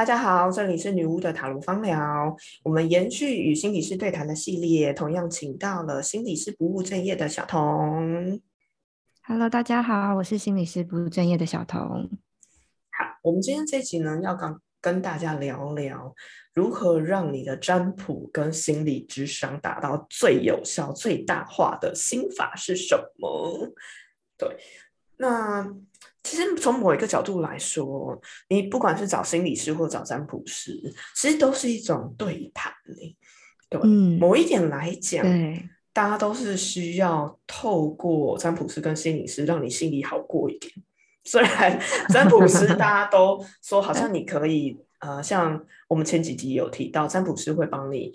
大家好，这里是女巫的塔罗方疗。我们延续与心理师对谈的系列，同样请到了心理师不务正业的小童。Hello，大家好，我是心理师不务正业的小童。好，我们今天这集呢，要跟跟大家聊聊如何让你的占卜跟心理智商达到最有效、最大化的心法是什么？对，那。其实从某一个角度来说，你不管是找心理师或找占卜师，其实都是一种对谈对，某一点来讲，大家都是需要透过占卜师跟心理师，让你心里好过一点。虽然 占卜师大家 都说好像你可以，呃，像我们前几集有提到，占卜师会帮你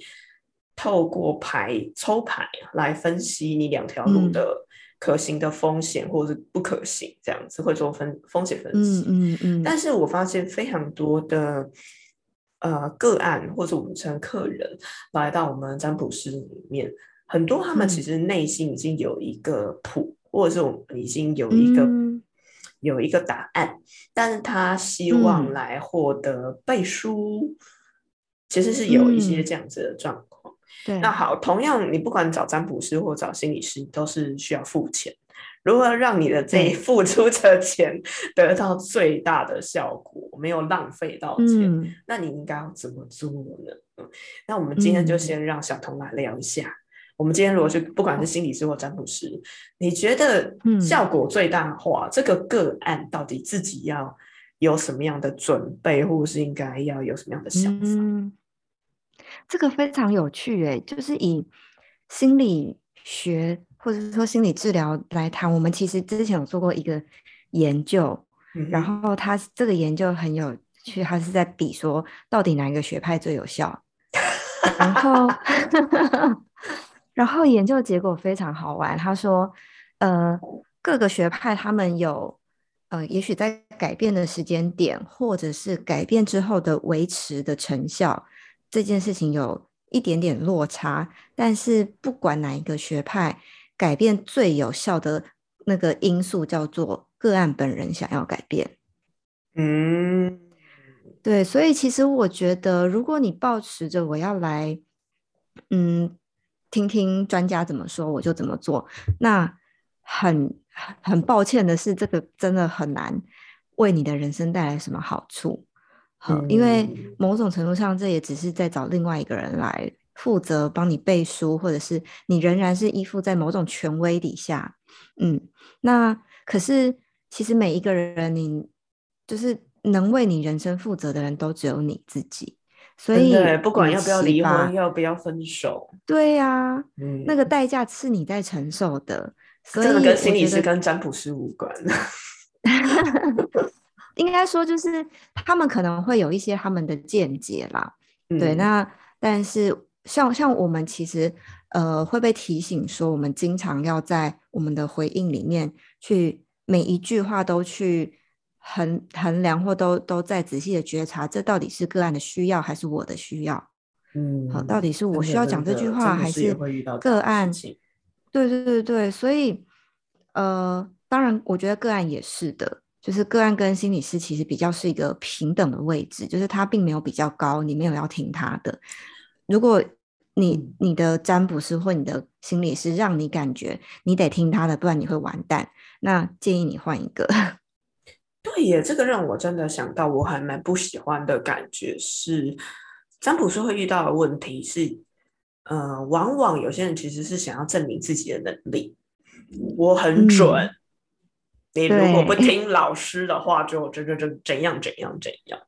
透过牌抽牌来分析你两条路的。可行的风险或者是不可行，这样子会做分风险分析。嗯嗯嗯。但是我发现非常多的呃个案，或者我们称客人来到我们占卜师里面，很多他们其实内心已经有一个谱，或者是我们已经有一个有一个答案，但是他希望来获得背书，其实是有一些这样子的状况。那好，同样你不管找占卜师或找心理师，都是需要付钱。如何让你的这一付出的钱 得到最大的效果，没有浪费到钱？那你应该要怎么做呢？那我们今天就先让小童来聊一下。我们今天如果是不管是心理师或占卜师，你觉得效果最大化，这个个案到底自己要有什么样的准备，或者是应该要有什么样的想法？这个非常有趣诶，就是以心理学或者是说心理治疗来谈，我们其实之前有做过一个研究，然后他这个研究很有趣，他是在比说到底哪一个学派最有效，然后 然后研究结果非常好玩，他说呃各个学派他们有呃也许在改变的时间点，或者是改变之后的维持的成效。这件事情有一点点落差，但是不管哪一个学派，改变最有效的那个因素叫做个案本人想要改变。嗯，对，所以其实我觉得，如果你保持着我要来，嗯，听听专家怎么说，我就怎么做，那很很抱歉的是，这个真的很难为你的人生带来什么好处。因为某种程度上，这也只是在找另外一个人来负责帮你背书，或者是你仍然是依附在某种权威底下。嗯，那可是其实每一个人，你就是能为你人生负责的人都只有你自己。所以不管要不要离婚，要不要分手，对呀，那个代价是你在承受的。所以跟心理师跟占卜师无关。应该说，就是他们可能会有一些他们的见解啦，对。那但是像像我们其实呃会被提醒说，我们经常要在我们的回应里面去每一句话都去衡衡量，或都都在仔细的觉察，这到底是个案的需要还是我的需要？嗯，好，到底是我需要讲这句话，还是个案？对对对对，所以呃，当然，我觉得个案也是的。就是个案跟心理师其实比较是一个平等的位置，就是他并没有比较高，你没有要听他的。如果你你的占卜师或你的心理师让你感觉你得听他的，不然你会完蛋，那建议你换一个。对耶，这个让我真的想到我还蛮不喜欢的感觉是，占卜师会遇到的问题是，呃，往往有些人其实是想要证明自己的能力，我很准。你如果不听老师的话，就这这这怎样怎样怎样。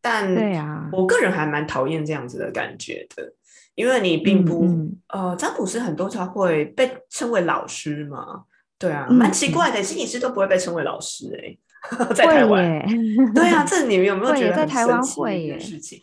但对啊，我个人还蛮讨厌这样子的感觉的，因为你并不呃，占卜师很多他会被称为老师嘛，对啊，蛮奇怪的，心理师都不会被称为老师哎，在台湾，对啊，这你们有没有觉得在台湾会耶？事情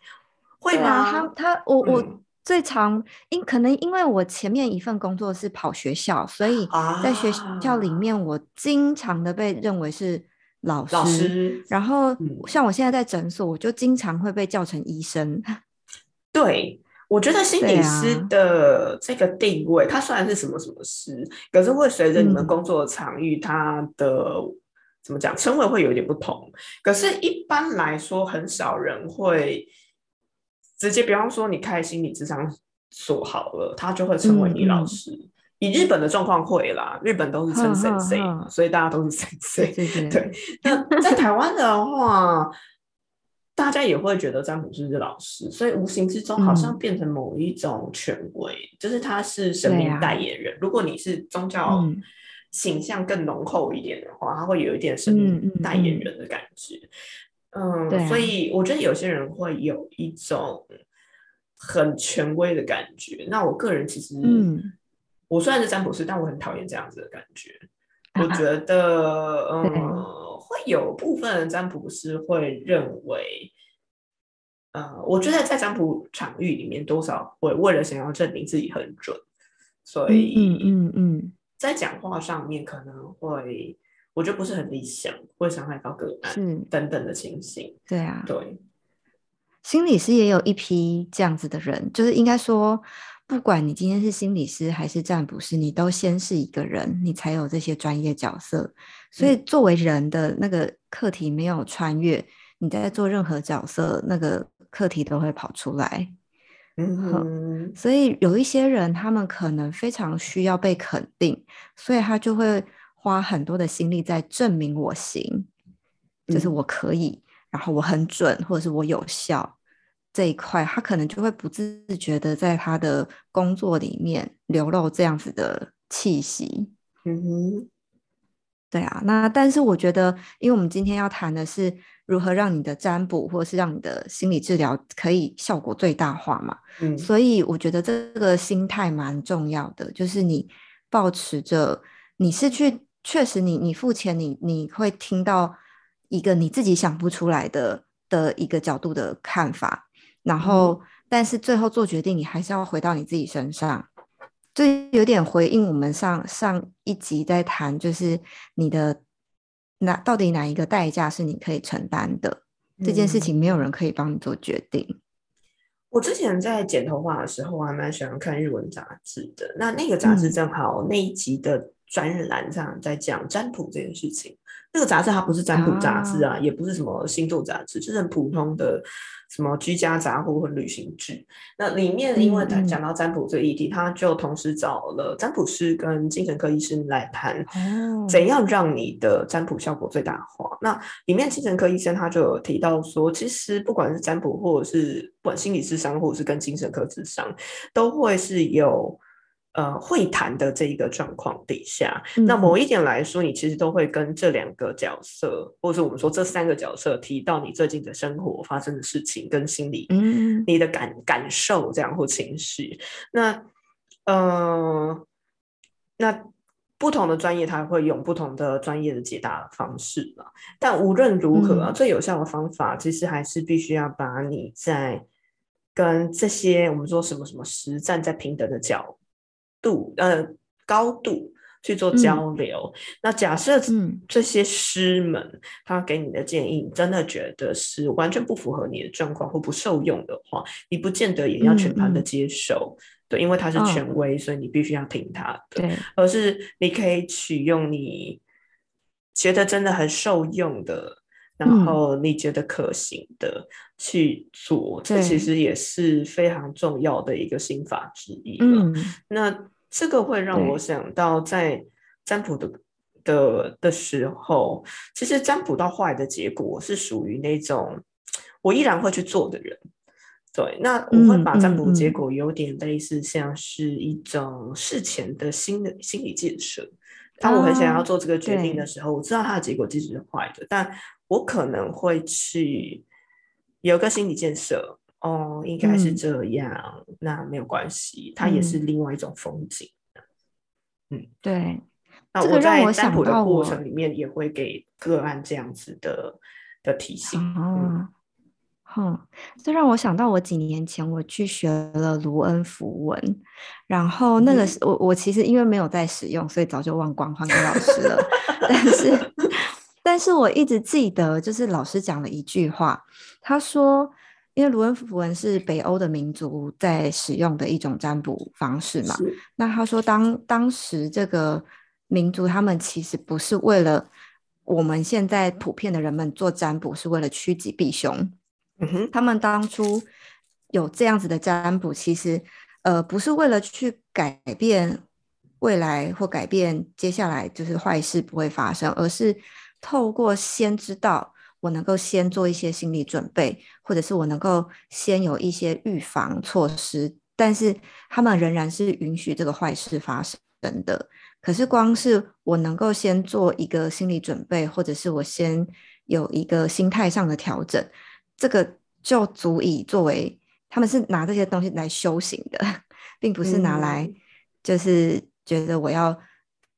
会吗？他他我我。最常因可能因为我前面一份工作是跑学校，所以在学校里面我经常的被认为是老师。然后像我现在在诊所，我就经常会被叫成医生。对，我觉得心理师的这个定位，它虽然是什么什么师，可是会随着你们工作的场域，它的怎么讲，称谓会有一点不同。可是，一般来说，很少人会直接，比方说你开心理智商所好了，他就会成为你老师。以日本的状况会啦，日本都是称 sensei，所以大家都是 sensei。对，那在台湾的话。大家也会觉得占卜师是老师，所以无形之中好像变成某一种权威，就是他是神明代言人。如果你是宗教形象更浓厚一点的话，他会有一点神明代言人的感觉。嗯，所以我觉得有些人会有一种很权威的感觉。那我个人其实，嗯我虽然是占卜师，但我很讨厌这样子的感觉。我觉得，嗯。会有部分占卜师会认为，呃，我觉得在占卜场域里面，多少会为了想要证明自己很准，所以，嗯嗯嗯，在讲话上面可能会，我觉得不是很理想，会伤害到个案等等的情形。对啊，对，心理师也有一批这样子的人，就是应该说。不管你今天是心理师还是占卜师，你都先是一个人，你才有这些专业角色。所以，作为人的那个课题没有穿越，你在做任何角色，那个课题都会跑出来。嗯，所以有一些人，他们可能非常需要被肯定，所以他就会花很多的心力在证明我行，就是我可以，然后我很准，或者是我有效。这一块，他可能就会不自觉的在他的工作里面流露这样子的气息。嗯哼，对啊。那但是我觉得，因为我们今天要谈的是如何让你的占卜或者是让你的心理治疗可以效果最大化嘛。嗯，所以我觉得这个心态蛮重要的，就是你保持着你是去确实你你付钱，你你会听到一个你自己想不出来的的一个角度的看法。然后，但是最后做决定，你还是要回到你自己身上。这有点回应我们上上一集在谈，就是你的哪到底哪一个代价是你可以承担的这件事情，没有人可以帮你做决定。我之前在剪头发的时候，我还蛮喜欢看日文杂志的。那那个杂志正好那一集的专栏上在讲占卜这件事情。那个杂志它不是占卜杂志啊，也不是什么星座杂志，就是很普通的。什么居家杂货或旅行志？那里面因为他讲到占卜这个议题，他就同时找了占卜师跟精神科医生来谈，怎样让你的占卜效果最大化。那里面精神科医生他就有提到说，其实不管是占卜，或者是不管心理智商，或者是跟精神科智商，都会是有。呃，会谈的这一个状况底下，那某一点来说，你其实都会跟这两个角色，或者我们说这三个角色提到你最近的生活发生的事情跟心理，嗯，你的感感受这样或情绪。那，呃，那不同的专业，他会用不同的专业的解答方式嘛。但无论如何啊，最有效的方法，其实还是必须要把你在跟这些我们说什么什么实战在平等的角。度呃高度去做交流。那假设这些师们他给你的建议，真的觉得是完全不符合你的状况或不受用的话，你不见得也要全盘的接受。对，因为他是权威，所以你必须要听他的。对，而是你可以取用你觉得真的很受用的，然后你觉得可行的去做。这其实也是非常重要的一个心法之一了。那。这个会让我想到，在占卜的的的时候，其实占卜到坏的结果是属于那种我依然会去做的人。对，那我会把占卜结果有点类似像是一种事前的心的心理建设。当我很想要做这个决定的时候，我知道它的结果其实是坏的，但我可能会去有个心理建设。哦，应该是这样，那没有关系，它也是另外一种风景。嗯，对。那我在占卜的过程里面也会给个案这样子的的提醒。哦，哼，这让我想到我几年前我去学了卢恩符文，然后那个是我我其实因为没有在使用，所以早就忘光还给老师了。但是，但是我一直记得，就是老师讲了一句话，他说。因为卢恩符文是北欧的民族在使用的一种占卜方式嘛，那他说当当时这个民族他们其实不是为了我们现在普遍的人们做占卜是为了趋吉避凶。嗯哼，他们当初有这样子的占卜，其实呃不是为了去改变未来或改变接下来就是坏事不会发生，而是透过先知道我能够先做一些心理准备，或者是我能够先有一些预防措施，但是他们仍然是允许这个坏事发生的。可是光是我能够先做一个心理准备，或者是我先有一个心态上的调整。这个就足以作为他们是拿这些东西来修行的，并不是拿来就是觉得我要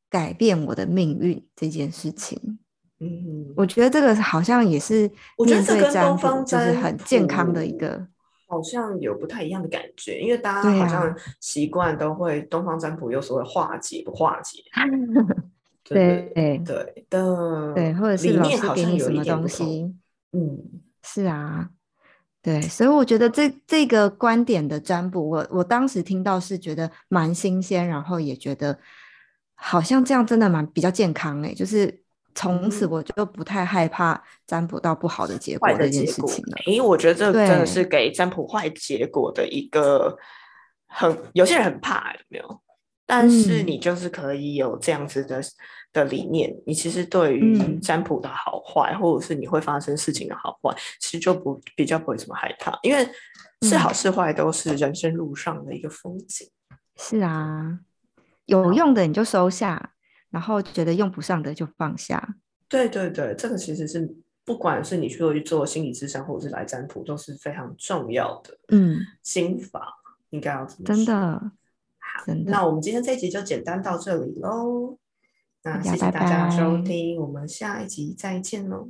改变我的命运这件事情。嗯，我觉得这个好像也是我觉得这跟东方就是很健康的一个，好像有不太一样的感觉，因为大家好像习惯都会东方占卜有所谓化解不化解，对对对的，对，或者是老师好像有什么东西，嗯。是啊，对，所以我觉得这这个观点的占卜，我我当时听到是觉得蛮新鲜，然后也觉得好像这样真的蛮比较健康哎，就是从此我就不太害怕占卜到不好的结果这件事情了。因为我觉得这真的是给占卜坏结果的一个很有些人很怕有没有？但是你就是可以有这样子的。的理念，你其实对于占卜的好坏，或者是你会发生事情的好坏，其实就不比较不会这么害怕，因为是好是坏都是人生路上的一个风景。是啊，有用的你就收下，然后觉得用不上的就放下。对对对，这个其实是不管是你去做去做心理智商，或者是来占卜，都是非常重要的。嗯，心法应该要怎么？真的好，那我们今天这一集就简单到这里喽。那谢谢大家收听，我们下一集再见喽。